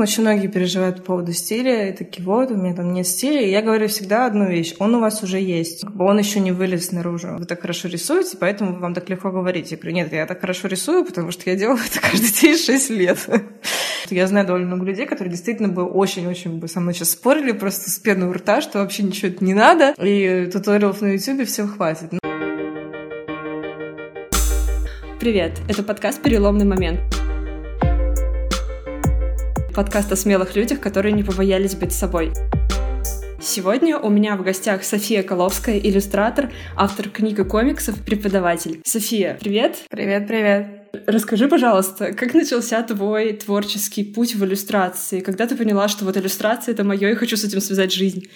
там очень многие переживают по поводу стиля, и такие, вот, у меня там нет стиля. И я говорю всегда одну вещь, он у вас уже есть, он еще не вылез наружу. Вы так хорошо рисуете, поэтому вам так легко говорить. Я говорю, нет, я так хорошо рисую, потому что я делаю это каждый день 6 лет. Я знаю довольно много людей, которые действительно бы очень-очень бы со мной сейчас спорили просто с пеной у рта, что вообще ничего не надо, и туториалов на YouTube всем хватит. Привет, это подкаст «Переломный момент». Подкаст о смелых людях, которые не побоялись быть собой. Сегодня у меня в гостях София Коловская, иллюстратор, автор книг и комиксов, преподаватель. София, привет! Привет, привет! Расскажи, пожалуйста, как начался твой творческий путь в иллюстрации? Когда ты поняла, что вот иллюстрация — это мое, и хочу с этим связать жизнь?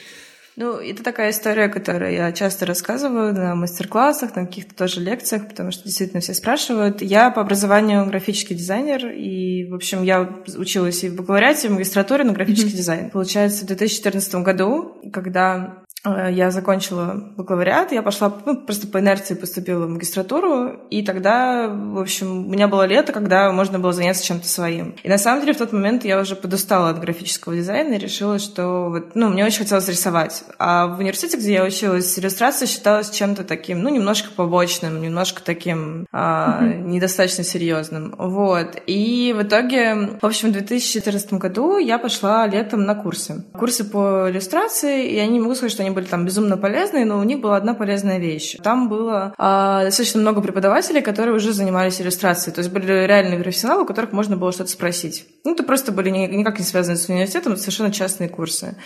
Ну, это такая история, которую я часто рассказываю на мастер-классах, на каких-то тоже лекциях, потому что действительно все спрашивают. Я по образованию графический дизайнер, и, в общем, я училась и в бакалавриате, и в магистратуре на графический mm-hmm. дизайн. Получается, в 2014 году, когда я закончила бакалавриат, я пошла, ну, просто по инерции поступила в магистратуру, и тогда, в общем, у меня было лето, когда можно было заняться чем-то своим. И на самом деле в тот момент я уже подустала от графического дизайна и решила, что вот, ну, мне очень хотелось рисовать. А в университете, где я училась, иллюстрация считалась чем-то таким, ну, немножко побочным, немножко таким а, mm-hmm. недостаточно серьезным. Вот. И в итоге, в общем, в 2014 году я пошла летом на курсы. Курсы по иллюстрации, и я не могу сказать, что они были там безумно полезные, но у них была одна полезная вещь. Там было а, достаточно много преподавателей, которые уже занимались иллюстрацией. То есть были реальные профессионалы, у которых можно было что-то спросить. Ну, это просто были никак не связаны с университетом, это совершенно частные курсы.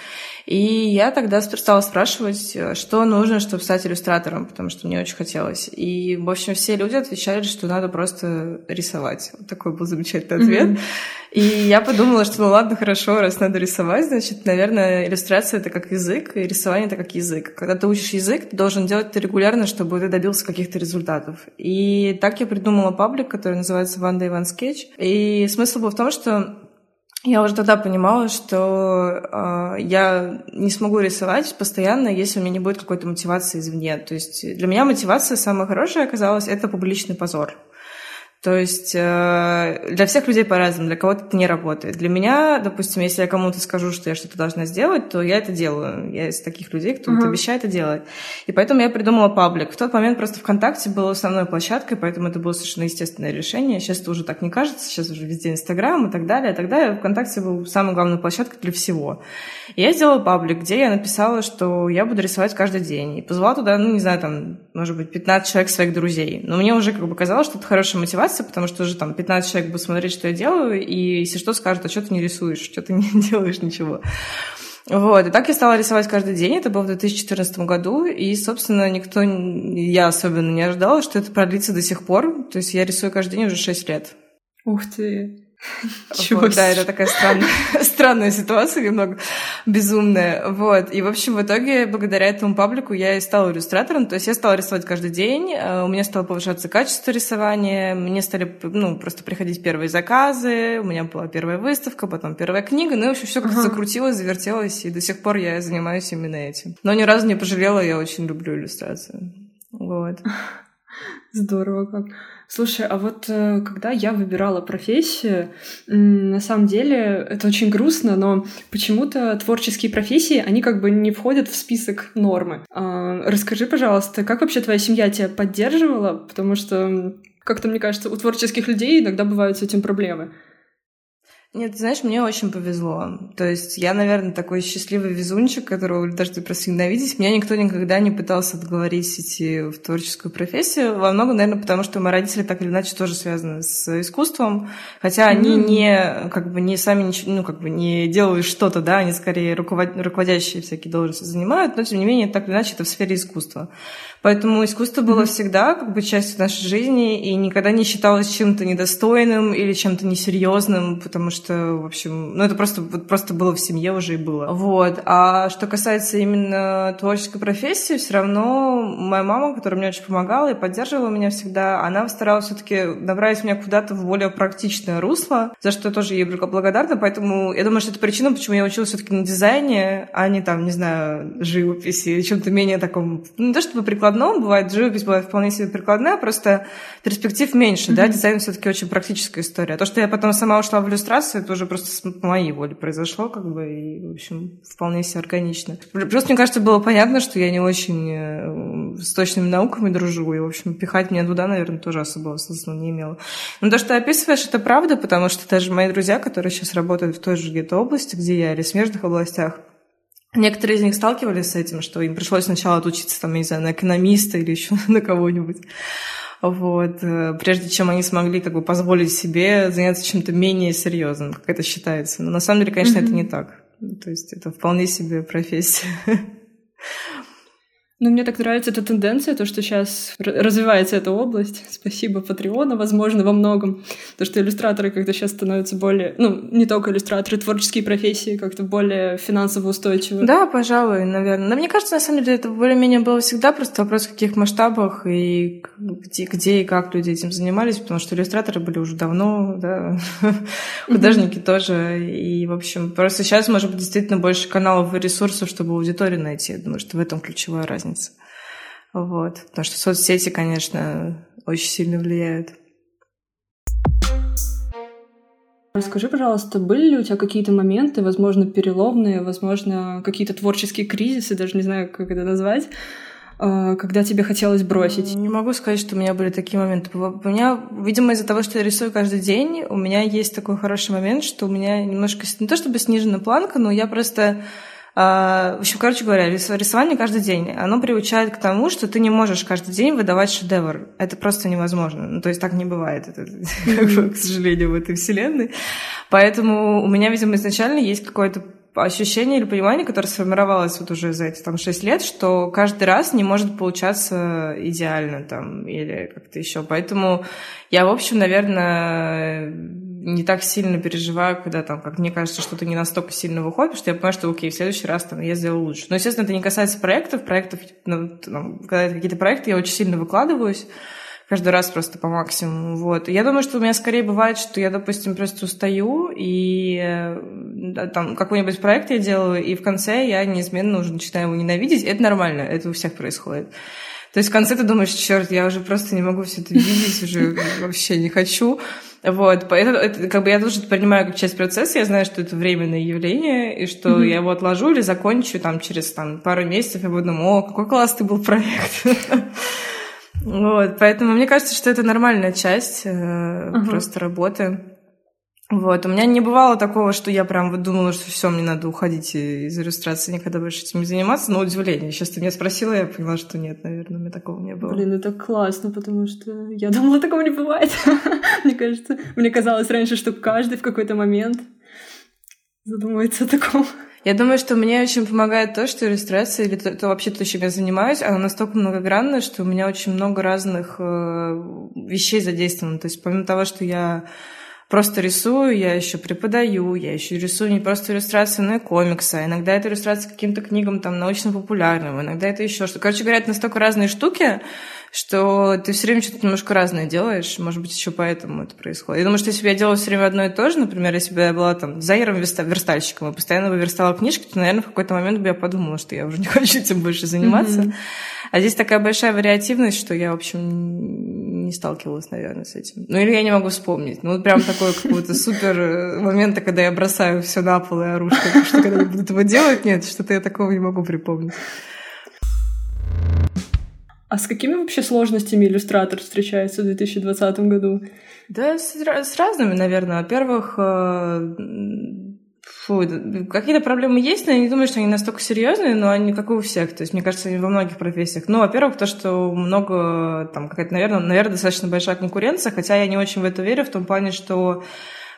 И я тогда стала спрашивать, что нужно, чтобы стать иллюстратором, потому что мне очень хотелось. И, в общем, все люди отвечали, что надо просто рисовать. Вот такой был замечательный ответ. Mm-hmm. И я подумала, что ну ладно, хорошо, раз надо рисовать, значит, наверное, иллюстрация — это как язык, и рисование — это как язык. Когда ты учишь язык, ты должен делать это регулярно, чтобы ты добился каких-то результатов. И так я придумала паблик, который называется One Day One Sketch. И смысл был в том, что я уже тогда понимала, что э, я не смогу рисовать постоянно, если у меня не будет какой-то мотивации извне. То есть для меня мотивация самая хорошая оказалась — это публичный позор. То есть э, для всех людей по-разному, для кого-то это не работает. Для меня, допустим, если я кому-то скажу, что я что-то должна сделать, то я это делаю. Я из таких людей, кто uh-huh. обещает это делать. И поэтому я придумала паблик. В тот момент просто ВКонтакте было основной площадкой, поэтому это было совершенно естественное решение. Сейчас это уже так не кажется, сейчас уже везде Инстаграм и так далее. Тогда ВКонтакте был самой главной площадкой для всего. И я сделала паблик, где я написала, что я буду рисовать каждый день. И позвала туда, ну, не знаю, там, может быть, 15 человек своих друзей. Но мне уже как бы казалось, что это хорошая мотивация потому что уже там 15 человек будут смотреть, что я делаю, и если что, скажут, а что ты не рисуешь, что ты не делаешь ничего. Вот, и так я стала рисовать каждый день, это было в 2014 году, и, собственно, никто, я особенно не ожидала, что это продлится до сих пор, то есть я рисую каждый день уже 6 лет. Ух ты! Вот, да, это такая странная, странная ситуация, немного безумная. Вот. И, в общем, в итоге, благодаря этому паблику я и стала иллюстратором. То есть я стала рисовать каждый день, э, у меня стало повышаться качество рисования, мне стали ну, просто приходить первые заказы, у меня была первая выставка, потом первая книга, ну и, в общем, все как-то uh-huh. закрутилось, завертелось, и до сих пор я занимаюсь именно этим. Но ни разу не пожалела, я очень люблю иллюстрацию. Вот. Здорово как. Слушай, а вот э, когда я выбирала профессию, на самом деле это очень грустно, но почему-то творческие профессии, они как бы не входят в список нормы. А, расскажи, пожалуйста, как вообще твоя семья тебя поддерживала? Потому что как-то, мне кажется, у творческих людей иногда бывают с этим проблемы. Нет, знаешь, мне очень повезло. То есть я, наверное, такой счастливый везунчик, которого даже ты просто ненавидеть. Меня никто никогда не пытался отговорить идти в творческую профессию. Во многом, наверное, потому что мои родители так или иначе тоже связаны с искусством. Хотя mm-hmm. они не, как бы, не сами ничего, ну, как бы не делают что-то, да, они скорее руковод... руководящие всякие должности занимают, но, тем не менее, так или иначе, это в сфере искусства. Поэтому искусство было mm-hmm. всегда как бы частью нашей жизни и никогда не считалось чем-то недостойным или чем-то несерьезным, потому что, в общем, ну это просто, вот просто было в семье уже и было. Вот. А что касается именно творческой профессии, все равно моя мама, которая мне очень помогала и поддерживала меня всегда, она старалась все-таки направить меня куда-то в более практичное русло, за что я тоже ей благодарна, поэтому я думаю, что это причина, почему я училась все-таки на дизайне, а не там, не знаю, живописи, чем-то менее таком, ну, не то чтобы прикладном, бывает живопись бывает вполне себе прикладная, просто перспектив меньше, mm-hmm. да, дизайн все таки очень практическая история. То, что я потом сама ушла в иллюстрацию, это уже просто по моей воле произошло, как бы, и, в общем, вполне себе органично. Просто, мне кажется, было понятно, что я не очень э, с точными науками дружу, и, в общем, пихать меня туда, наверное, тоже особого смысла не имело. Но то, что ты описываешь, это правда, потому что даже мои друзья, которые сейчас работают в той же где-то области, где я, или в смежных областях, Некоторые из них сталкивались с этим, что им пришлось сначала отучиться, там, не знаю, на экономиста или еще на кого-нибудь. Вот, э, прежде чем они смогли как бы позволить себе заняться чем-то менее серьезным, как это считается. Но на самом деле, конечно, mm-hmm. это не так. То есть это вполне себе профессия. Ну, мне так нравится эта тенденция, то, что сейчас развивается эта область. Спасибо Патреона, возможно, во многом. То, что иллюстраторы как-то сейчас становятся более... Ну, не только иллюстраторы, творческие профессии как-то более финансово устойчивы. Да, пожалуй, наверное. Но мне кажется, на самом деле, это более-менее было всегда просто вопрос, в каких масштабах и где, где и как люди этим занимались, потому что иллюстраторы были уже давно, да, художники тоже. И, в общем, просто сейчас, может быть, действительно больше каналов и ресурсов, чтобы аудиторию найти. Я думаю, что в этом ключевая разница разница. Вот. Потому что соцсети, конечно, очень сильно влияют. Расскажи, пожалуйста, были ли у тебя какие-то моменты, возможно, переломные, возможно, какие-то творческие кризисы, даже не знаю, как это назвать, а, когда тебе хотелось бросить? Не могу сказать, что у меня были такие моменты. У меня, видимо, из-за того, что я рисую каждый день, у меня есть такой хороший момент, что у меня немножко, не то чтобы снижена планка, но я просто в общем, короче говоря, рисование каждый день, оно приучает к тому, что ты не можешь каждый день выдавать шедевр. Это просто невозможно. Ну, то есть так не бывает, это, к сожалению, в этой вселенной. Поэтому у меня, видимо, изначально есть какое-то ощущение или понимание, которое сформировалось вот уже за эти там шесть лет, что каждый раз не может получаться идеально там или как-то еще. Поэтому я, в общем, наверное, не так сильно переживаю, когда там, как мне кажется, что-то не настолько сильно выходит, что я понимаю, что окей, в следующий раз там я сделаю лучше. Но, естественно, это не касается проектов. Проектов, ну, когда это какие-то проекты, я очень сильно выкладываюсь каждый раз просто по максимуму. Вот. Я думаю, что у меня скорее бывает, что я, допустим, просто устаю, и там какой-нибудь проект я делаю, и в конце я неизменно уже начинаю его ненавидеть. Это нормально, это у всех происходит. То есть в конце ты думаешь, черт, я уже просто не могу все это видеть, уже вообще не хочу. Вот, поэтому это, как бы я тоже принимаю как часть процесса, я знаю, что это временное явление, и что mm-hmm. я его отложу или закончу там через там, пару месяцев, и буду думать, о, какой классный был проект. Вот, поэтому мне кажется, что это нормальная часть uh-huh. просто работы. Вот, у меня не бывало такого, что я прям вот думала, что все, мне надо уходить из иллюстрации, никогда больше этим не заниматься, но удивление. Сейчас ты меня спросила, я поняла, что нет, наверное, у меня такого не было. Блин, это классно, потому что я думала, такого не бывает. мне кажется, мне казалось раньше, что каждый в какой-то момент задумывается о таком. Я думаю, что мне очень помогает то, что иллюстрация, или то, то вообще то, чем я занимаюсь, она настолько многогранная, что у меня очень много разных э, вещей задействовано. То есть помимо того, что я просто рисую, я еще преподаю, я еще рисую не просто иллюстрации, но и комиксы. А иногда это иллюстрация к каким-то книгам там научно-популярным, иногда это еще что. Короче говоря, это настолько разные штуки, что ты все время что-то немножко разное делаешь, может быть, еще поэтому это происходит. Я думаю, что если бы я делала все время одно и то же, например, если бы я была там дизайнером, верстальщиком, и постоянно бы верстала книжки, то, наверное, в какой-то момент бы я подумала, что я уже не хочу этим больше заниматься. Mm-hmm. А здесь такая большая вариативность, что я, в общем, не сталкивалась, наверное, с этим. Ну, или я не могу вспомнить. Ну, вот прям такой какой-то супер э, момент, когда я бросаю все на пол и ору, что, что когда буду этого делать, нет, что-то я такого не могу припомнить. А с какими вообще сложностями иллюстратор встречается в 2020 году? Да, с, с разными, наверное. Во-первых, э, фу, какие-то проблемы есть, но я не думаю, что они настолько серьезные, но они как и у всех. То есть, мне кажется, они во многих профессиях. Ну, во-первых, то, что много, там, какая-то, наверное, наверное, достаточно большая конкуренция, хотя я не очень в это верю, в том плане, что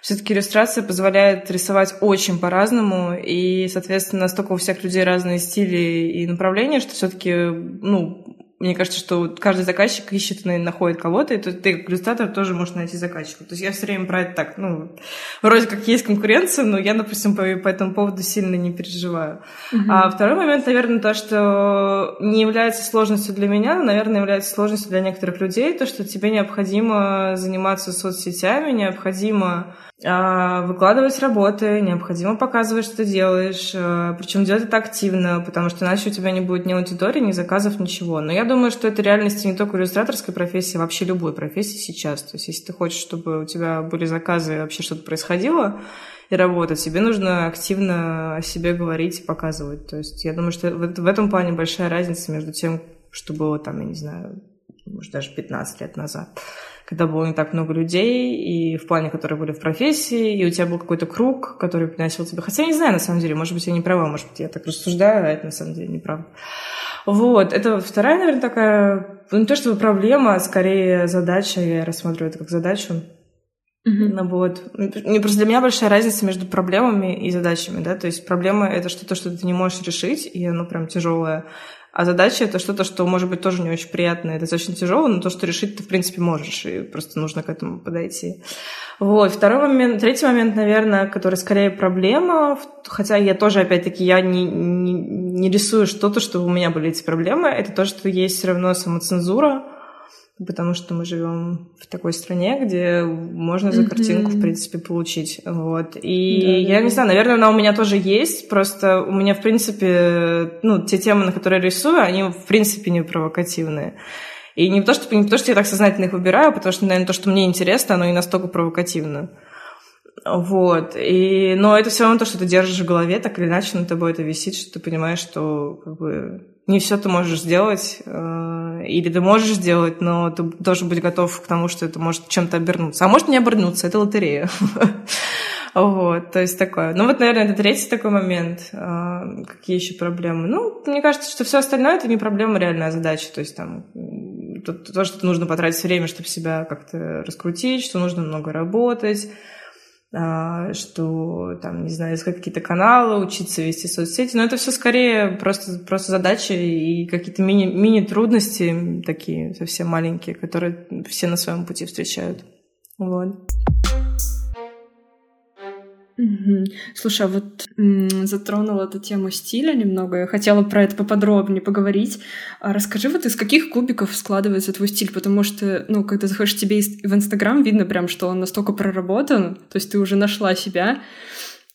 все-таки иллюстрация позволяет рисовать очень по-разному, и, соответственно, настолько у всех людей разные стили и направления, что все-таки, ну, мне кажется, что каждый заказчик ищет и находит кого-то, и то ты как иллюстратор тоже можешь найти заказчика. То есть я все время про это так, ну, вроде как есть конкуренция, но я, допустим, по, по этому поводу сильно не переживаю. Uh-huh. А второй момент, наверное, то, что не является сложностью для меня, но, наверное, является сложностью для некоторых людей, то, что тебе необходимо заниматься соцсетями, необходимо а, выкладывать работы, необходимо показывать, что ты делаешь, а, причем делать это активно, потому что иначе у тебя не будет ни аудитории, ни заказов, ничего. Но я думаю, что это реальность не только иллюстраторской профессии, а вообще любой профессии сейчас. То есть, если ты хочешь, чтобы у тебя были заказы и вообще что-то происходило, и работать, тебе нужно активно о себе говорить и показывать. То есть я думаю, что в этом плане большая разница между тем, что было там, я не знаю, может, даже 15 лет назад, когда было не так много людей, и в плане, которые были в профессии, и у тебя был какой-то круг, который приносил тебе... Хотя я не знаю, на самом деле, может быть, я не права, может быть, я так рассуждаю, а это на самом деле неправда. Вот, это вторая, наверное, такая, ну, не то чтобы проблема, а скорее задача, я рассматриваю это как задачу. Mm-hmm. Ну, вот. Не просто для меня большая разница между проблемами и задачами, да, то есть проблема — это что-то, что ты не можешь решить, и оно прям тяжелое, а задача — это что-то, что, может быть, тоже не очень приятное, это очень тяжело, но то, что решить ты, в принципе, можешь, и просто нужно к этому подойти. Вот. Второй момент, третий момент, наверное, который скорее проблема, хотя я тоже, опять-таки, я не, не, не рисую что-то, чтобы у меня были эти проблемы, это то, что есть все равно самоцензура, потому что мы живем в такой стране, где можно за картинку, mm-hmm. в принципе, получить. Вот. И да, я да. не знаю, наверное, она у меня тоже есть, просто у меня, в принципе, ну, те темы, на которые я рисую, они, в принципе, не провокативные. И не то, что, не то, что я так сознательно их выбираю, потому что, наверное, то, что мне интересно, оно и настолько провокативно. Вот. И, но это все равно то, что ты держишь в голове, так или иначе на тобой это висит, что ты понимаешь, что как бы не все ты можешь сделать, э, или ты можешь сделать, но ты должен быть готов к тому, что это может чем-то обернуться. А может не обернуться, это лотерея. Вот, то есть такое. Ну вот, наверное, это третий такой момент. Э, какие еще проблемы? Ну, мне кажется, что все остальное это не проблема, а реальная задача. То есть там то, то, что нужно потратить время, чтобы себя как-то раскрутить, что нужно много работать, что там, не знаю, искать какие-то каналы, учиться вести соцсети, но это все скорее просто, просто задачи и какие-то мини, мини-трудности такие совсем маленькие, которые все на своем пути встречают. Вот. Угу. Слушай, а вот м- затронула эту тему стиля немного. Я хотела про это поподробнее поговорить. А расскажи, вот из каких кубиков складывается твой стиль? Потому что, ну, когда заходишь тебе в Инстаграм, видно прям, что он настолько проработан, то есть ты уже нашла себя.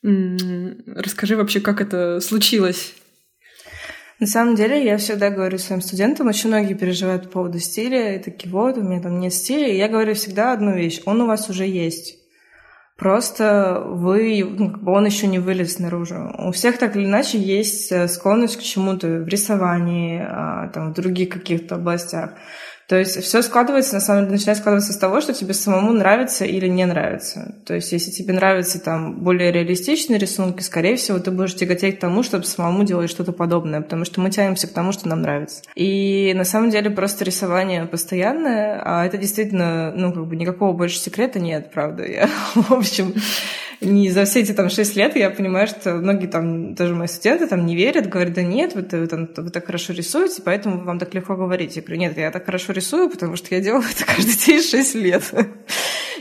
М- расскажи вообще, как это случилось? На самом деле, я всегда говорю своим студентам, очень многие переживают по поводу стиля, и такие, вот, у меня там нет стиля, и я говорю всегда одну вещь, он у вас уже есть. Просто вы, ну, он еще не вылез наружу. У всех так или иначе есть э, склонность к чему-то в рисовании, а, там, в других каких-то областях. То есть все складывается, на самом деле, начинает складываться с того, что тебе самому нравится или не нравится. То есть если тебе нравятся там более реалистичные рисунки, скорее всего, ты будешь тяготеть к тому, чтобы самому делать что-то подобное, потому что мы тянемся к тому, что нам нравится. И на самом деле просто рисование постоянное, а это действительно, ну, как бы никакого больше секрета нет, правда. Я, в общем, не за все эти там шесть лет я понимаю, что многие там, даже мои студенты там не верят, говорят, да нет, вы, вы, там, вы так хорошо рисуете, поэтому вам так легко говорить. Я говорю, нет, я так хорошо рисую, потому что я делаю это каждый день шесть лет.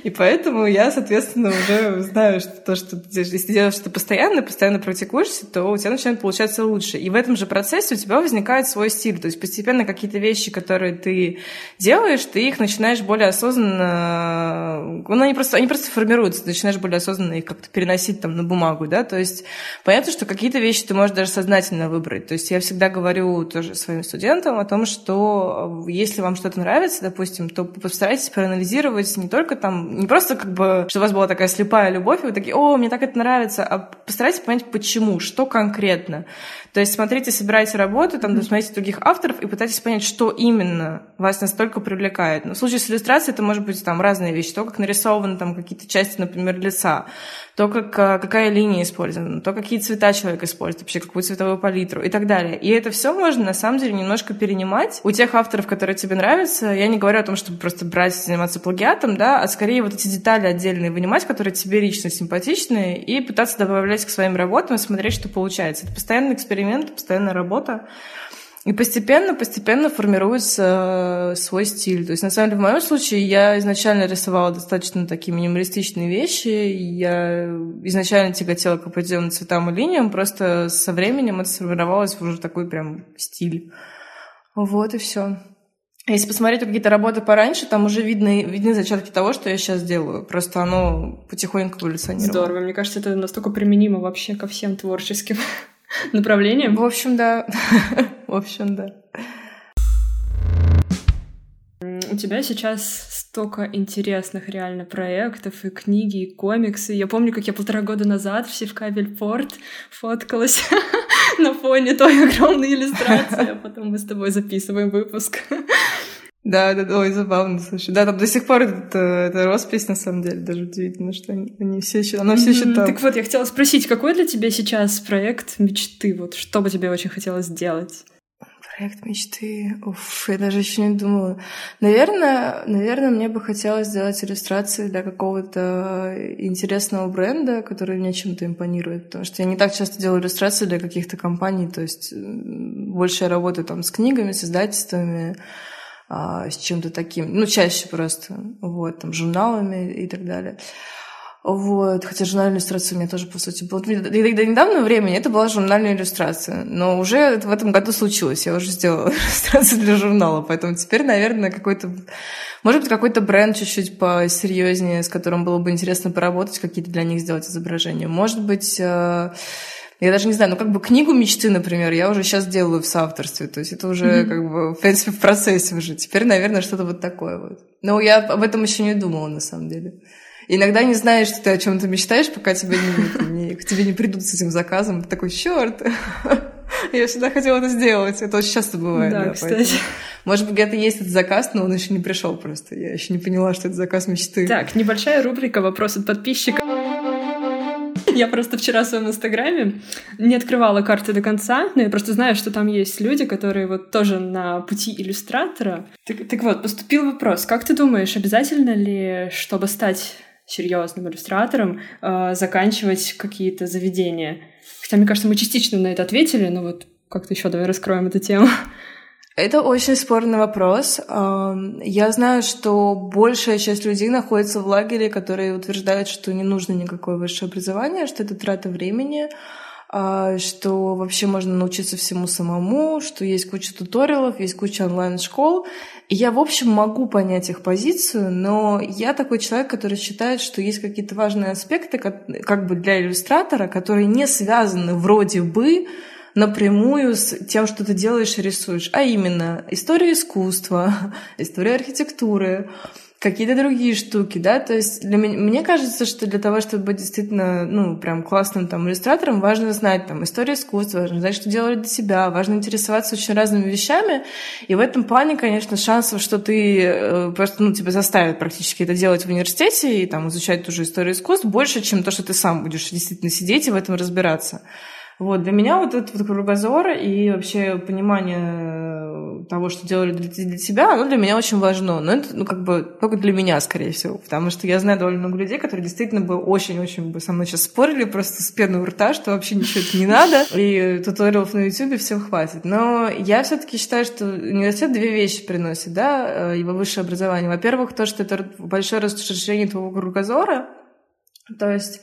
И поэтому я, соответственно, уже знаю, что то, что если ты делаешь что-то постоянно, постоянно практикуешься, то у тебя начинает получаться лучше. И в этом же процессе у тебя возникает свой стиль. То есть постепенно какие-то вещи, которые ты делаешь, ты их начинаешь более осознанно... Ну, они просто, они просто формируются, ты начинаешь более осознанно их как-то переносить там на бумагу, да, то есть понятно, что какие-то вещи ты можешь даже сознательно выбрать. То есть я всегда говорю тоже своим студентам о том, что если вам что-то нравится, допустим, то постарайтесь проанализировать не только там не просто как бы, что у вас была такая слепая любовь, и вы такие, о, мне так это нравится, а постарайтесь понять, почему, что конкретно. То есть смотрите, собирайте работу, там, смотрите других авторов и пытайтесь понять, что именно вас настолько привлекает. Но в случае с иллюстрацией это может быть там разные вещи. То, как нарисованы там какие-то части, например, лица, то, как, а, какая линия использована, то, какие цвета человек использует, вообще какую цветовую палитру и так далее. И это все можно на самом деле немножко перенимать у тех авторов, которые тебе нравятся. Я не говорю о том, чтобы просто брать и заниматься плагиатом, да, а скорее вот эти детали отдельные вынимать, которые тебе лично симпатичны, и пытаться добавлять к своим работам и смотреть, что получается. Это постоянный эксперимент, постоянная работа. И постепенно, постепенно формируется э, свой стиль. То есть, на самом деле, в моем случае я изначально рисовала достаточно такие минималистичные вещи. Я изначально тяготела к определенным цветам и линиям, просто со временем это сформировалось в уже такой прям стиль. Вот и все. Если посмотреть какие-то работы пораньше, там уже видны, видны зачатки того, что я сейчас делаю. Просто оно потихоньку эволюционировало. Здорово. Мне кажется, это настолько применимо вообще ко всем творческим направлениям. В общем, да. В общем, да. У тебя сейчас столько интересных реально проектов, и книги, и комиксы. Я помню, как я полтора года назад в Севкабельпорт фоткалась на фоне той огромной иллюстрации, а потом мы с тобой записываем выпуск. Да, да, ой, забавно, слушай. Да, там до сих пор это, это роспись, на самом деле, даже удивительно, что они, они все еще, она все еще там. Так вот, я хотела спросить, какой для тебя сейчас проект мечты? Вот что бы тебе очень хотелось сделать? Проект мечты. Уф, я даже еще не думала. Наверное, наверное, мне бы хотелось сделать иллюстрации для какого-то интересного бренда, который мне чем-то импонирует. Потому что я не так часто делаю иллюстрации для каких-то компаний. То есть больше я работаю там с книгами, с издательствами, а, с чем-то таким. Ну, чаще просто. Вот, там, журналами и так далее. Вот, хотя журнальная иллюстрация у меня тоже, по сути, была. До недавнего времени это была журнальная иллюстрация, но уже в этом году случилось. Я уже сделала иллюстрацию для журнала, поэтому теперь, наверное, какой-то... Может быть, какой-то бренд чуть-чуть посерьезнее, с которым было бы интересно поработать, какие-то для них сделать изображения. Может быть, э, я даже не знаю, ну как бы книгу мечты, например, я уже сейчас делаю в соавторстве, то есть это уже mm-hmm. как бы, в принципе, в процессе уже. Теперь, наверное, что-то вот такое вот. Но я об этом еще не думала, на самом деле. Иногда не знаешь, что ты о чем-то мечтаешь, пока тебе не, не, к тебе не придут с этим заказом. Ты такой, черт, я всегда хотела это сделать. Это очень часто бывает. Да, да кстати. Поэтому, может быть, где-то есть этот заказ, но он еще не пришел просто. Я еще не поняла, что это заказ мечты. Так, небольшая рубрика «Вопрос от подписчика». Я просто вчера в своем инстаграме не открывала карты до конца, но я просто знаю, что там есть люди, которые вот тоже на пути иллюстратора. Так, так вот, поступил вопрос. Как ты думаешь, обязательно ли, чтобы стать серьезным иллюстратором, э, заканчивать какие-то заведения. Хотя, мне кажется, мы частично на это ответили, но вот как-то еще давай раскроем эту тему. Это очень спорный вопрос. Я знаю, что большая часть людей находится в лагере, которые утверждают, что не нужно никакое высшее образование, что это трата времени. А, что вообще можно научиться всему самому, что есть куча туториалов, есть куча онлайн-школ. И я, в общем, могу понять их позицию, но я такой человек, который считает, что есть какие-то важные аспекты, как, бы для иллюстратора, которые не связаны вроде бы напрямую с тем, что ты делаешь и рисуешь, а именно история искусства, история архитектуры, какие-то другие штуки, да, то есть для меня, мне кажется, что для того, чтобы быть действительно, ну, прям классным там иллюстратором, важно знать там историю искусства, важно знать, что делать для себя, важно интересоваться очень разными вещами, и в этом плане, конечно, шансов, что ты э, просто, ну, тебя заставят практически это делать в университете и там изучать ту же историю искусств, больше, чем то, что ты сам будешь действительно сидеть и в этом разбираться. Вот, для меня вот этот вот кругозор и вообще понимание того, что делали для, тебя, оно для меня очень важно. Но это, ну, как бы, только для меня, скорее всего. Потому что я знаю довольно много людей, которые действительно бы очень-очень бы со мной сейчас спорили просто с пеной у рта, что вообще ничего это не надо. И туториалов на YouTube всем хватит. Но я все таки считаю, что университет две вещи приносит, да, его высшее образование. Во-первых, то, что это большое расширение твоего кругозора, то есть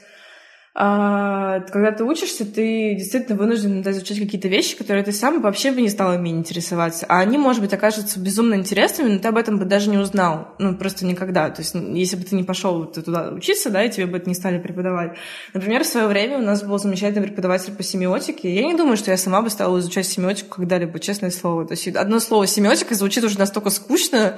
когда ты учишься, ты действительно вынужден изучать какие-то вещи, которые ты сам вообще бы не стал ими интересоваться. А они, может быть, окажутся безумно интересными, но ты об этом бы даже не узнал. Ну, просто никогда. То есть, если бы ты не пошел туда учиться, да, и тебе бы это не стали преподавать. Например, в свое время у нас был замечательный преподаватель по семиотике. Я не думаю, что я сама бы стала изучать семиотику когда-либо, честное слово. То есть, одно слово семиотика звучит уже настолько скучно,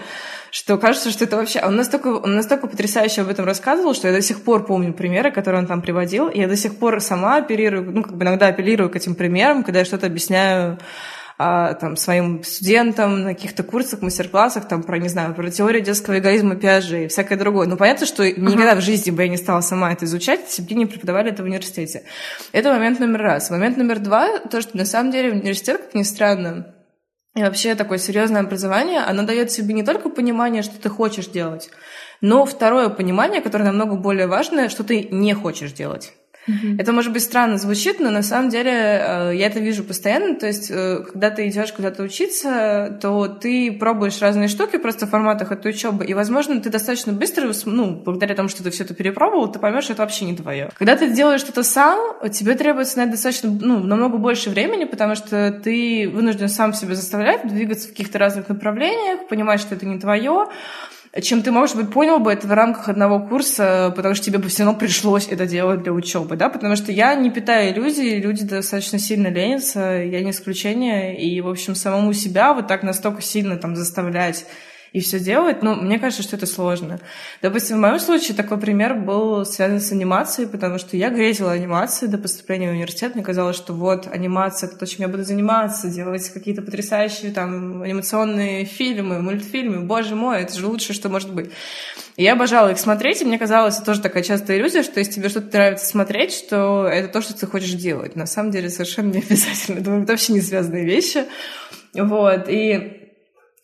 что кажется, что это вообще... Он настолько, он настолько потрясающе об этом рассказывал, что я до сих пор помню примеры, которые он там приводил. Я до сих пор сама оперирую, ну, как бы иногда апеллирую к этим примерам, когда я что-то объясняю а, там, своим студентам на каких-то курсах, мастер-классах, там, про, не знаю, про теорию детского эгоизма Пиаже и всякое другое. Ну, понятно, что uh-huh. никогда в жизни бы я не стала сама это изучать, если бы не преподавали это в университете. Это момент номер раз. Момент номер два, то, что на самом деле университет, как ни странно, и вообще такое серьезное образование, оно дает себе не только понимание, что ты хочешь делать, но второе понимание, которое намного более важное, что ты не хочешь делать. Mm-hmm. Это, может быть, странно звучит, но на самом деле э, я это вижу постоянно. То есть, э, когда ты идешь куда-то учиться, то ты пробуешь разные штуки просто в форматах этой учебы, и, возможно, ты достаточно быстро, ну, благодаря тому, что ты все это перепробовал, ты поймешь, что это вообще не твое. Когда ты делаешь что-то сам, тебе требуется на это достаточно, ну, намного больше времени, потому что ты вынужден сам себя заставлять двигаться в каких-то разных направлениях, понимать, что это не твое, чем ты, может быть, понял бы это в рамках одного курса, потому что тебе бы все равно пришлось это делать для учебы, да, потому что я не питаю иллюзий, люди достаточно сильно ленятся, я не исключение, и, в общем, самому себя вот так настолько сильно там заставлять и все делать, ну, мне кажется, что это сложно. Допустим, в моем случае такой пример был связан с анимацией, потому что я грезила анимацией до поступления в университет. Мне казалось, что вот анимация — это то, чем я буду заниматься, делать какие-то потрясающие там анимационные фильмы, мультфильмы. Боже мой, это же лучшее, что может быть. И я обожала их смотреть, и мне казалось, это тоже такая частая иллюзия, что если тебе что-то нравится смотреть, что это то, что ты хочешь делать. На самом деле совершенно не обязательно. Это вообще не связанные вещи. Вот. И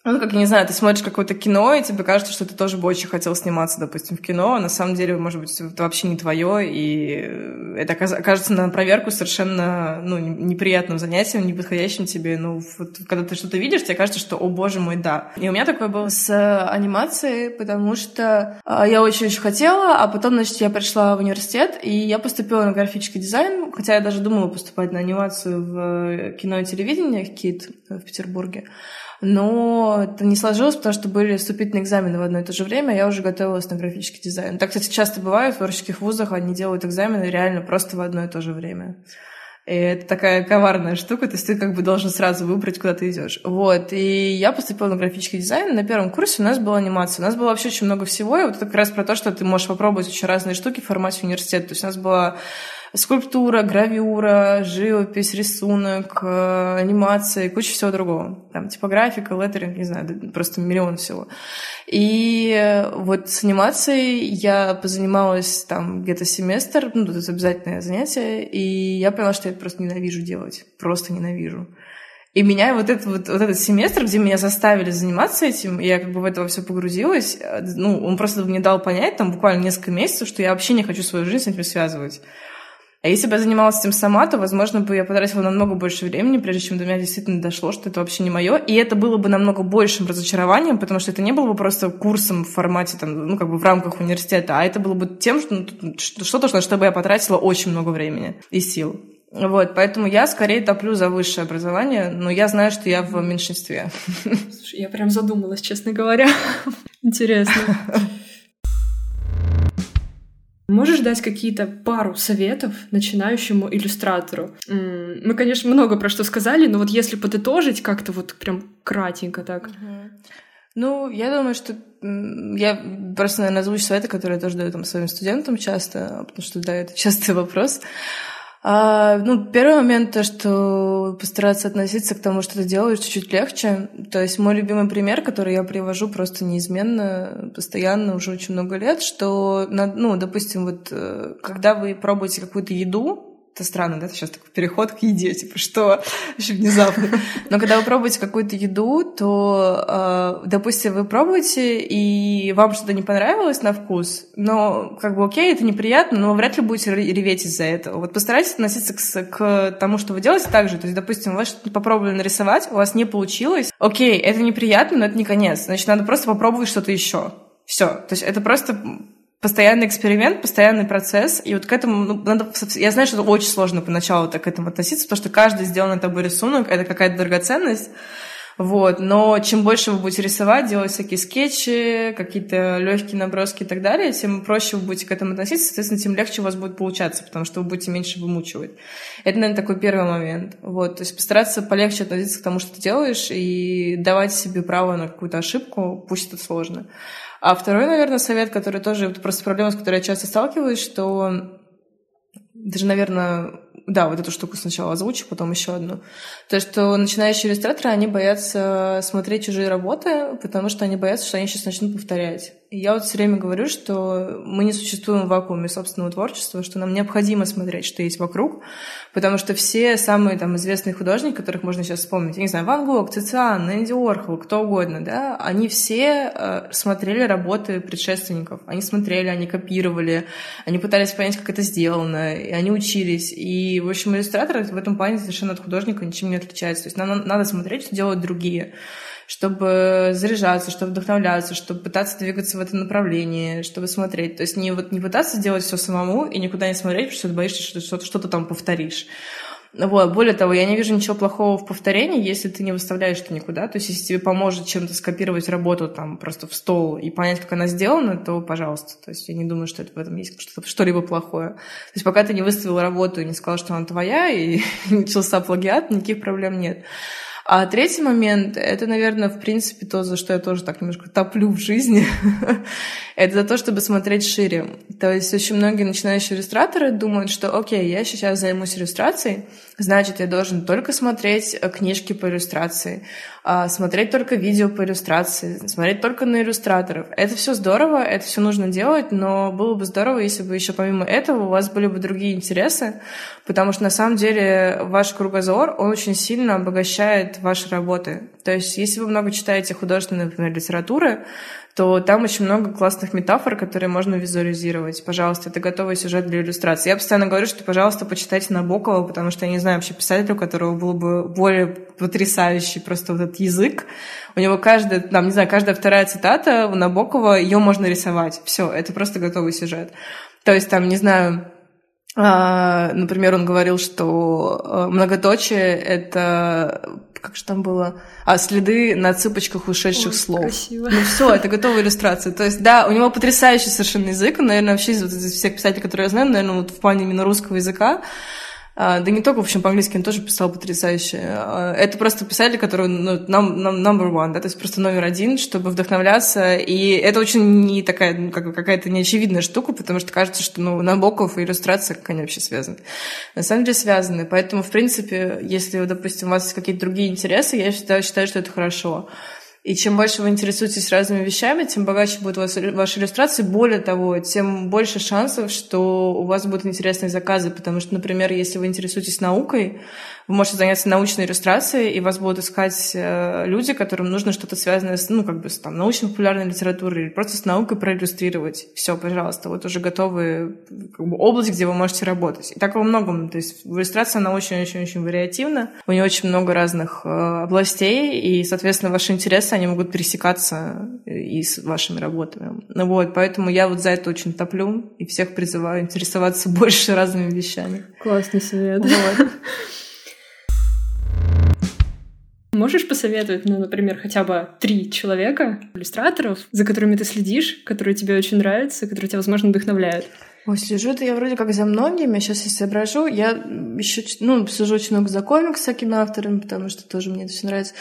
ну, как, не знаю, ты смотришь какое-то кино, и тебе кажется, что ты тоже бы очень хотел сниматься, допустим, в кино, а на самом деле, может быть, это вообще не твое, и это окажется на проверку совершенно, ну, неприятным занятием, неподходящим тебе, ну, вот, когда ты что-то видишь, тебе кажется, что, о боже мой, да. И у меня такое было. С анимацией, потому что а, я очень-очень хотела, а потом, значит, я пришла в университет, и я поступила на графический дизайн, хотя я даже думала поступать на анимацию в кино и телевидение, КИТ в Петербурге но это не сложилось, потому что были вступительные экзамены в одно и то же время, а я уже готовилась на графический дизайн. Так, кстати, часто бывает в творческих вузах, они делают экзамены реально просто в одно и то же время. И это такая коварная штука, то есть ты как бы должен сразу выбрать, куда ты идешь. Вот, и я поступила на графический дизайн. На первом курсе у нас была анимация. У нас было вообще очень много всего, и вот это как раз про то, что ты можешь попробовать очень разные штуки в формате университета. То есть у нас была скульптура, гравюра, живопись, рисунок, э, анимация и куча всего другого. Там типографика, леттеринг, не знаю, просто миллион всего. И вот с анимацией я позанималась там где-то семестр, ну, это обязательное занятие, и я поняла, что я это просто ненавижу делать, просто ненавижу. И меня вот этот, вот, вот этот семестр, где меня заставили заниматься этим, я как бы в это все погрузилась, э, ну, он просто мне дал понять, там, буквально несколько месяцев, что я вообще не хочу свою жизнь с этим связывать. А если бы я занималась этим сама, то, возможно, бы я потратила намного больше времени, прежде чем до меня действительно дошло, что это вообще не мое. И это было бы намного большим разочарованием, потому что это не было бы просто курсом в формате, там, ну, как бы в рамках университета, а это было бы тем, что, ну, что-то, на что бы я потратила очень много времени и сил. Вот, поэтому я скорее топлю за высшее образование, но я знаю, что я в меньшинстве. Слушай, я прям задумалась, честно говоря. Интересно. Можешь дать какие-то пару советов начинающему иллюстратору? Мы, конечно, много про что сказали, но вот если подытожить как-то вот прям кратенько так. Ну, я думаю, что я просто, наверное, озвучу советы, которые я тоже даю там своим студентам часто, потому что, да, это частый вопрос. А, ну, первый момент то, что постараться относиться к тому, что ты делаешь, чуть-чуть легче. То есть мой любимый пример, который я привожу просто неизменно, постоянно, уже очень много лет, что, ну, допустим, вот э, когда вы пробуете какую-то еду, это странно, да, сейчас такой переход к еде, типа, что очень внезапно. Но когда вы пробуете какую-то еду, то, э, допустим, вы пробуете, и вам что-то не понравилось на вкус, но, как бы, окей, это неприятно, но вряд ли будете реветь из-за этого. Вот постарайтесь относиться к, к тому, что вы делаете, так же. То есть, допустим, вы что-то попробовали нарисовать, у вас не получилось, окей, это неприятно, но это не конец. Значит, надо просто попробовать что-то еще. Все. То есть это просто постоянный эксперимент, постоянный процесс, и вот к этому, ну, надо, я знаю, что это очень сложно поначалу так к этому относиться, потому что каждый сделанный тобой рисунок — это какая-то драгоценность, вот, но чем больше вы будете рисовать, делать всякие скетчи, какие-то легкие наброски и так далее, тем проще вы будете к этому относиться, соответственно, тем легче у вас будет получаться, потому что вы будете меньше вымучивать. Это, наверное, такой первый момент. Вот, то есть постараться полегче относиться к тому, что ты делаешь, и давать себе право на какую-то ошибку, пусть это сложно. А второй, наверное, совет, который тоже просто проблема, с которой я часто сталкиваюсь, что даже, наверное, да, вот эту штуку сначала озвучу, потом еще одну. То, что начинающие иллюстраторы, они боятся смотреть чужие работы, потому что они боятся, что они сейчас начнут повторять. Я вот все время говорю, что мы не существуем в вакууме собственного творчества, что нам необходимо смотреть, что есть вокруг, потому что все самые там известные художники, которых можно сейчас вспомнить, я не знаю, Ван Гог, Цициан, Энди Уорхол, кто угодно, да, они все э, смотрели работы предшественников, они смотрели, они копировали, они пытались понять, как это сделано, и они учились. И, в общем, иллюстратор в этом плане совершенно от художника ничем не отличается. То есть нам надо смотреть, что делают другие чтобы заряжаться, чтобы вдохновляться, чтобы пытаться двигаться в этом направлении, чтобы смотреть. То есть не, вот, не пытаться делать все самому и никуда не смотреть, потому что ты боишься, что что-то, что-то там повторишь. Вот. Более того, я не вижу ничего плохого в повторении, если ты не выставляешь это никуда. То есть, если тебе поможет чем-то скопировать работу там просто в стол и понять, как она сделана, то пожалуйста. То есть, я не думаю, что это в этом есть что-то, что-либо плохое. То есть, пока ты не выставил работу и не сказал, что она твоя, и начался плагиат, никаких проблем нет. А третий момент — это, наверное, в принципе, то, за что я тоже так немножко топлю в жизни. это за то, чтобы смотреть шире. То есть очень многие начинающие иллюстраторы думают, что, окей, я сейчас займусь иллюстрацией, значит, я должен только смотреть э, книжки по иллюстрации, смотреть только видео по иллюстрации, смотреть только на иллюстраторов. Это все здорово, это все нужно делать, но было бы здорово, если бы еще помимо этого у вас были бы другие интересы, потому что на самом деле ваш кругозор, он очень сильно обогащает ваши работы. То есть если вы много читаете художественной, например, литературы, то там очень много классных метафор, которые можно визуализировать. Пожалуйста, это готовый сюжет для иллюстрации. Я постоянно говорю, что, пожалуйста, почитайте Набокова, потому что я не знаю вообще писателя, у которого был бы более потрясающий просто вот этот язык. У него каждая, там, не знаю, каждая вторая цитата у Набокова, ее можно рисовать. Все, это просто готовый сюжет. То есть там, не знаю, а, например, он говорил, что а, многоточие — это как же там было? А, следы на цыпочках ушедших Ой, слов. Красиво. Ну все, это готовая иллюстрация. То есть, да, у него потрясающий совершенно язык. наверное, вообще из, из всех писателей, которые я знаю, наверное, вот в плане именно русского языка, да не только, в общем, по-английски он тоже писал потрясающе. А, это просто писатель, который ну, нам, нам number one, да, то есть просто номер один, чтобы вдохновляться. И это очень не такая, ну, как, какая-то неочевидная штука, потому что кажется, что ну, Набоков и иллюстрация, как они вообще связаны. На самом деле связаны. Поэтому, в принципе, если, допустим, у вас какие-то другие интересы, я считаю, считаю что это хорошо. И чем больше вы интересуетесь разными вещами, тем богаче будут ваши иллюстрации. Более того, тем больше шансов, что у вас будут интересные заказы. Потому что, например, если вы интересуетесь наукой, вы можете заняться научной иллюстрацией, и вас будут искать э, люди, которым нужно что-то связанное с, ну, как бы, с там, научно-популярной литературой или просто с наукой проиллюстрировать. Все, пожалуйста, вот уже готовые как бы, область, где вы можете работать. И так во многом. То есть иллюстрация, она очень-очень-очень вариативна. У нее очень много разных э, областей, и, соответственно, ваши интересы, они могут пересекаться и с вашими работами. Ну вот, поэтому я вот за это очень топлю и всех призываю интересоваться больше разными вещами. Классный совет. Вот. Можешь посоветовать, ну, например, хотя бы три человека, иллюстраторов, за которыми ты следишь, которые тебе очень нравятся, которые тебя, возможно, вдохновляют? Ой, слежу-то я вроде как за многими. Сейчас, если соображу, я еще, ну, слежу очень много за комикс всякими авторами, потому что тоже мне это все нравится.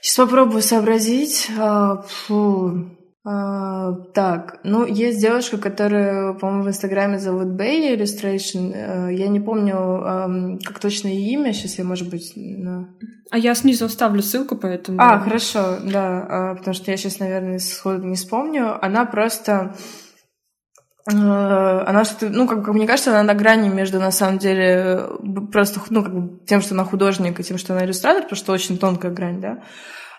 Сейчас попробую сообразить. А, фу. А, так, ну, есть девушка, которая, по-моему, в Инстаграме зовут Bay Illustration. Э, я не помню, как точно ее имя. Сейчас я, может быть... На... А я снизу оставлю ссылку, поэтому... А, хорошо, да. А, потому что я сейчас, наверное, сходу не вспомню. Она просто... Э, она что-то, ну, как, как мне кажется, она на грани между, на самом деле, просто, ну, как бы тем, что она художник, и тем, что она иллюстратор, потому что очень тонкая грань, да.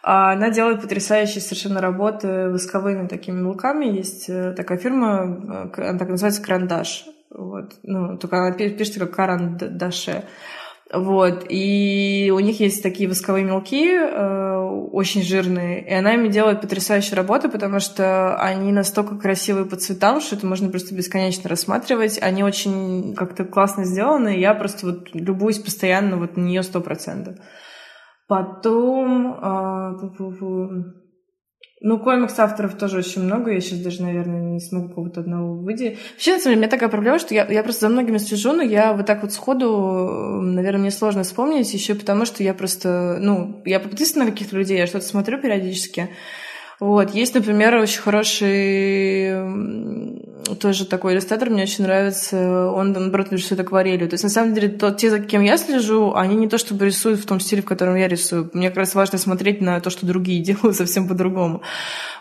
А она делает потрясающие совершенно работы восковыми такими мелками. Есть э, такая фирма, э, она так называется Карандаш. Вот. Ну, только она пишется как Карандаше. Вот. И у них есть такие восковые мелки, э, очень жирные. И она ими делает потрясающие работы, потому что они настолько красивые по цветам, что это можно просто бесконечно рассматривать. Они очень как-то классно сделаны. И я просто вот любуюсь постоянно вот на нее сто процентов. Потом... А, ну, комикс-авторов тоже очень много. Я сейчас даже, наверное, не смогу кого-то одного выйти. Вообще, на самом деле, у меня такая проблема, что я, я просто за многими слежу, но я вот так вот сходу, наверное, мне сложно вспомнить, еще потому что я просто, ну, я подписана на каких-то людей, я что-то смотрю периодически. Вот. Есть, например, очень хороший тоже такой иллюстратор, мне очень нравится. Он, наоборот, рисует акварелью. То есть, на самом деле, то, те, за кем я слежу, они не то чтобы рисуют в том стиле, в котором я рисую. Мне как раз важно смотреть на то, что другие делают совсем по-другому.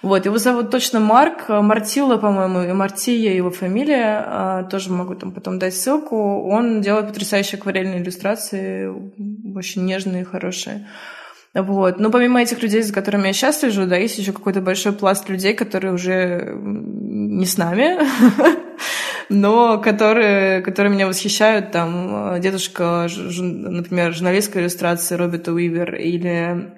Вот. Его зовут точно Марк. Мартилла, по-моему, и Мартия его фамилия. А, тоже могу там потом дать ссылку. Он делает потрясающие акварельные иллюстрации, очень нежные, хорошие. Вот. Но помимо этих людей, за которыми я сейчас слежу, да, есть еще какой-то большой пласт людей, которые уже не с нами, но которые, которые меня восхищают. Там дедушка, например, журналистской иллюстрации Роберта Уивер или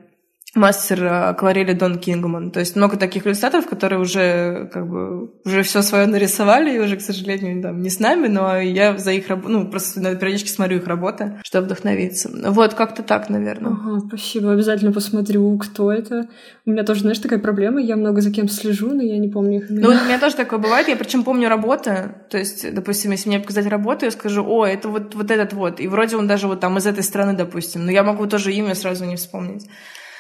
мастер акварели Дон Кингман. То есть много таких иллюстраторов, которые уже как бы уже все свое нарисовали, и уже, к сожалению, там, не с нами, но я за их работу, ну, просто периодически смотрю их работы, чтобы вдохновиться. Вот, как-то так, наверное. Ага, спасибо. Обязательно посмотрю, кто это. У меня тоже, знаешь, такая проблема, я много за кем слежу, но я не помню их. Ну, у меня тоже такое бывает, я причем помню работы, то есть, допустим, если мне показать работу, я скажу, о, это вот, вот этот вот, и вроде он даже вот там из этой страны, допустим, но я могу тоже имя сразу не вспомнить.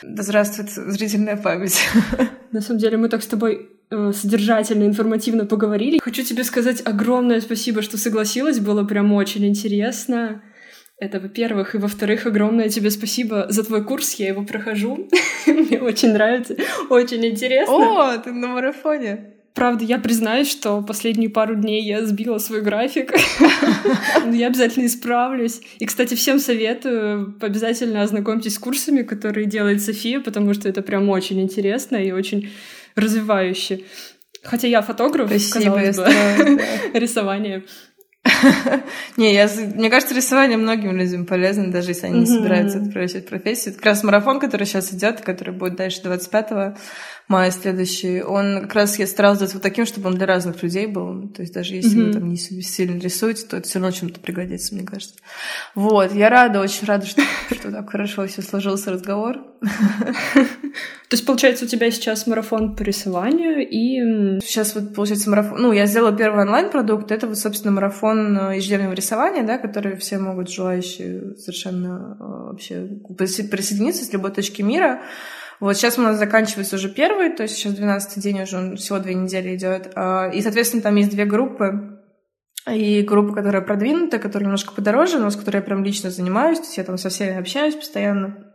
Да здравствует зрительная память. На самом деле мы так с тобой э, содержательно, информативно поговорили. Хочу тебе сказать огромное спасибо, что согласилась, было прям очень интересно. Это, во-первых, и во-вторых, огромное тебе спасибо за твой курс, я его прохожу. Мне очень нравится, очень интересно. О, ты на марафоне. Правда, я признаюсь, что последние пару дней я сбила свой график. Но я обязательно исправлюсь. И, кстати, всем советую, обязательно ознакомьтесь с курсами, которые делает София, потому что это прям очень интересно и очень развивающе. Хотя я фотограф, Спасибо, казалось бы, рисование. Не, я, мне кажется, рисование многим людям полезно, даже если они не собираются в профессию. Это как раз марафон, который сейчас идет, который будет дальше 25 мая следующий, он как раз я старалась сделать вот таким, чтобы он для разных людей был. То есть даже если mm-hmm. вы там не сильно рисуете, то это все равно чем-то пригодится, мне кажется. Вот, я рада, очень рада, что, что так хорошо все сложился разговор. То есть, получается, у тебя сейчас марафон по рисованию и... Сейчас вот, получается, марафон... Ну, я сделала первый онлайн-продукт. Это вот, собственно, марафон э, ежедневного рисования, да, который все могут желающие совершенно э, вообще присоединиться с любой точки мира. Вот сейчас у нас заканчивается уже первый, то есть сейчас 12 день уже, он всего две недели идет. А, и, соответственно, там есть две группы. И группа, которая продвинутая, которая немножко подороже, но с которой я прям лично занимаюсь, то есть я там со всеми общаюсь постоянно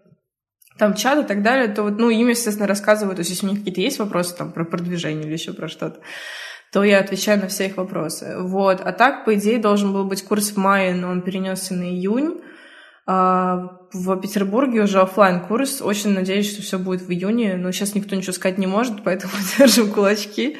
там чат и так далее, то вот, ну, им, естественно, рассказывают, то есть если у них какие-то есть вопросы там про продвижение или еще про что-то, то я отвечаю на все их вопросы. Вот. А так, по идее, должен был быть курс в мае, но он перенесся на июнь. В Петербурге уже офлайн курс. Очень надеюсь, что все будет в июне, но сейчас никто ничего сказать не может, поэтому держим кулачки.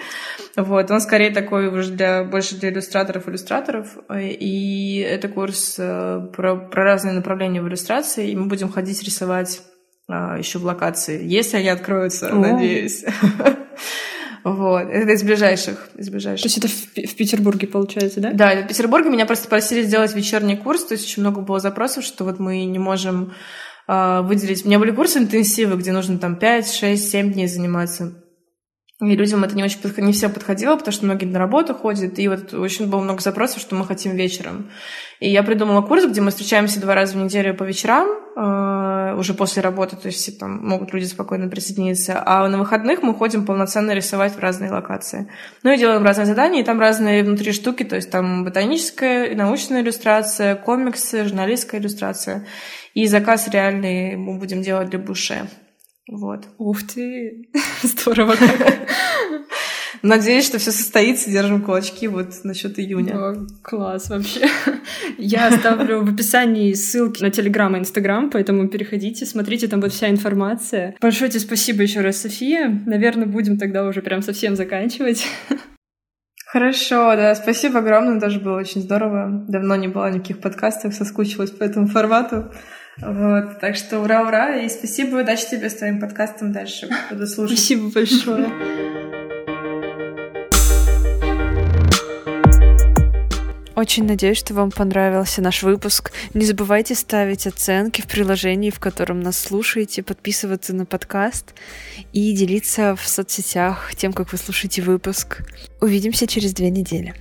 Вот, он скорее такой уже для больше для иллюстраторов иллюстраторов. И это курс э, про, про разные направления в иллюстрации, и мы будем ходить рисовать а, еще в локации, если они откроются, О. надеюсь. Вот, это из ближайших, из ближайших. То есть это в, в Петербурге, получается, да? Да, в Петербурге меня просто просили сделать вечерний курс, то есть очень много было запросов, что вот мы не можем э, выделить... У меня были курсы интенсивы, где нужно там 5, 6, 7 дней заниматься. И людям это не очень подходило, не все подходило, потому что многие на работу ходят, и вот очень было много запросов, что мы хотим вечером. И я придумала курс, где мы встречаемся два раза в неделю по вечерам, э, уже после работы, то есть там могут люди спокойно присоединиться, а на выходных мы ходим полноценно рисовать в разные локации. Ну и делаем разные задания, и там разные внутри штуки, то есть там ботаническая научная иллюстрация, комиксы, журналистская иллюстрация. И заказ реальный мы будем делать для Буше. Вот. Ух ты! Здорово Надеюсь, что все состоится, держим кулачки вот насчет июня. О, класс вообще. Я оставлю в описании ссылки на Телеграм и Инстаграм, поэтому переходите, смотрите, там будет вся информация. Большое тебе спасибо еще раз, София. Наверное, будем тогда уже прям совсем заканчивать. Хорошо, да, спасибо огромное, тоже было очень здорово. Давно не было никаких подкастов, соскучилась по этому формату. Вот, так что ура-ура, и спасибо, удачи тебе с твоим подкастом дальше. Буду слушать. Спасибо большое. Очень надеюсь, что вам понравился наш выпуск. Не забывайте ставить оценки в приложении, в котором нас слушаете, подписываться на подкаст и делиться в соцсетях тем, как вы слушаете выпуск. Увидимся через две недели.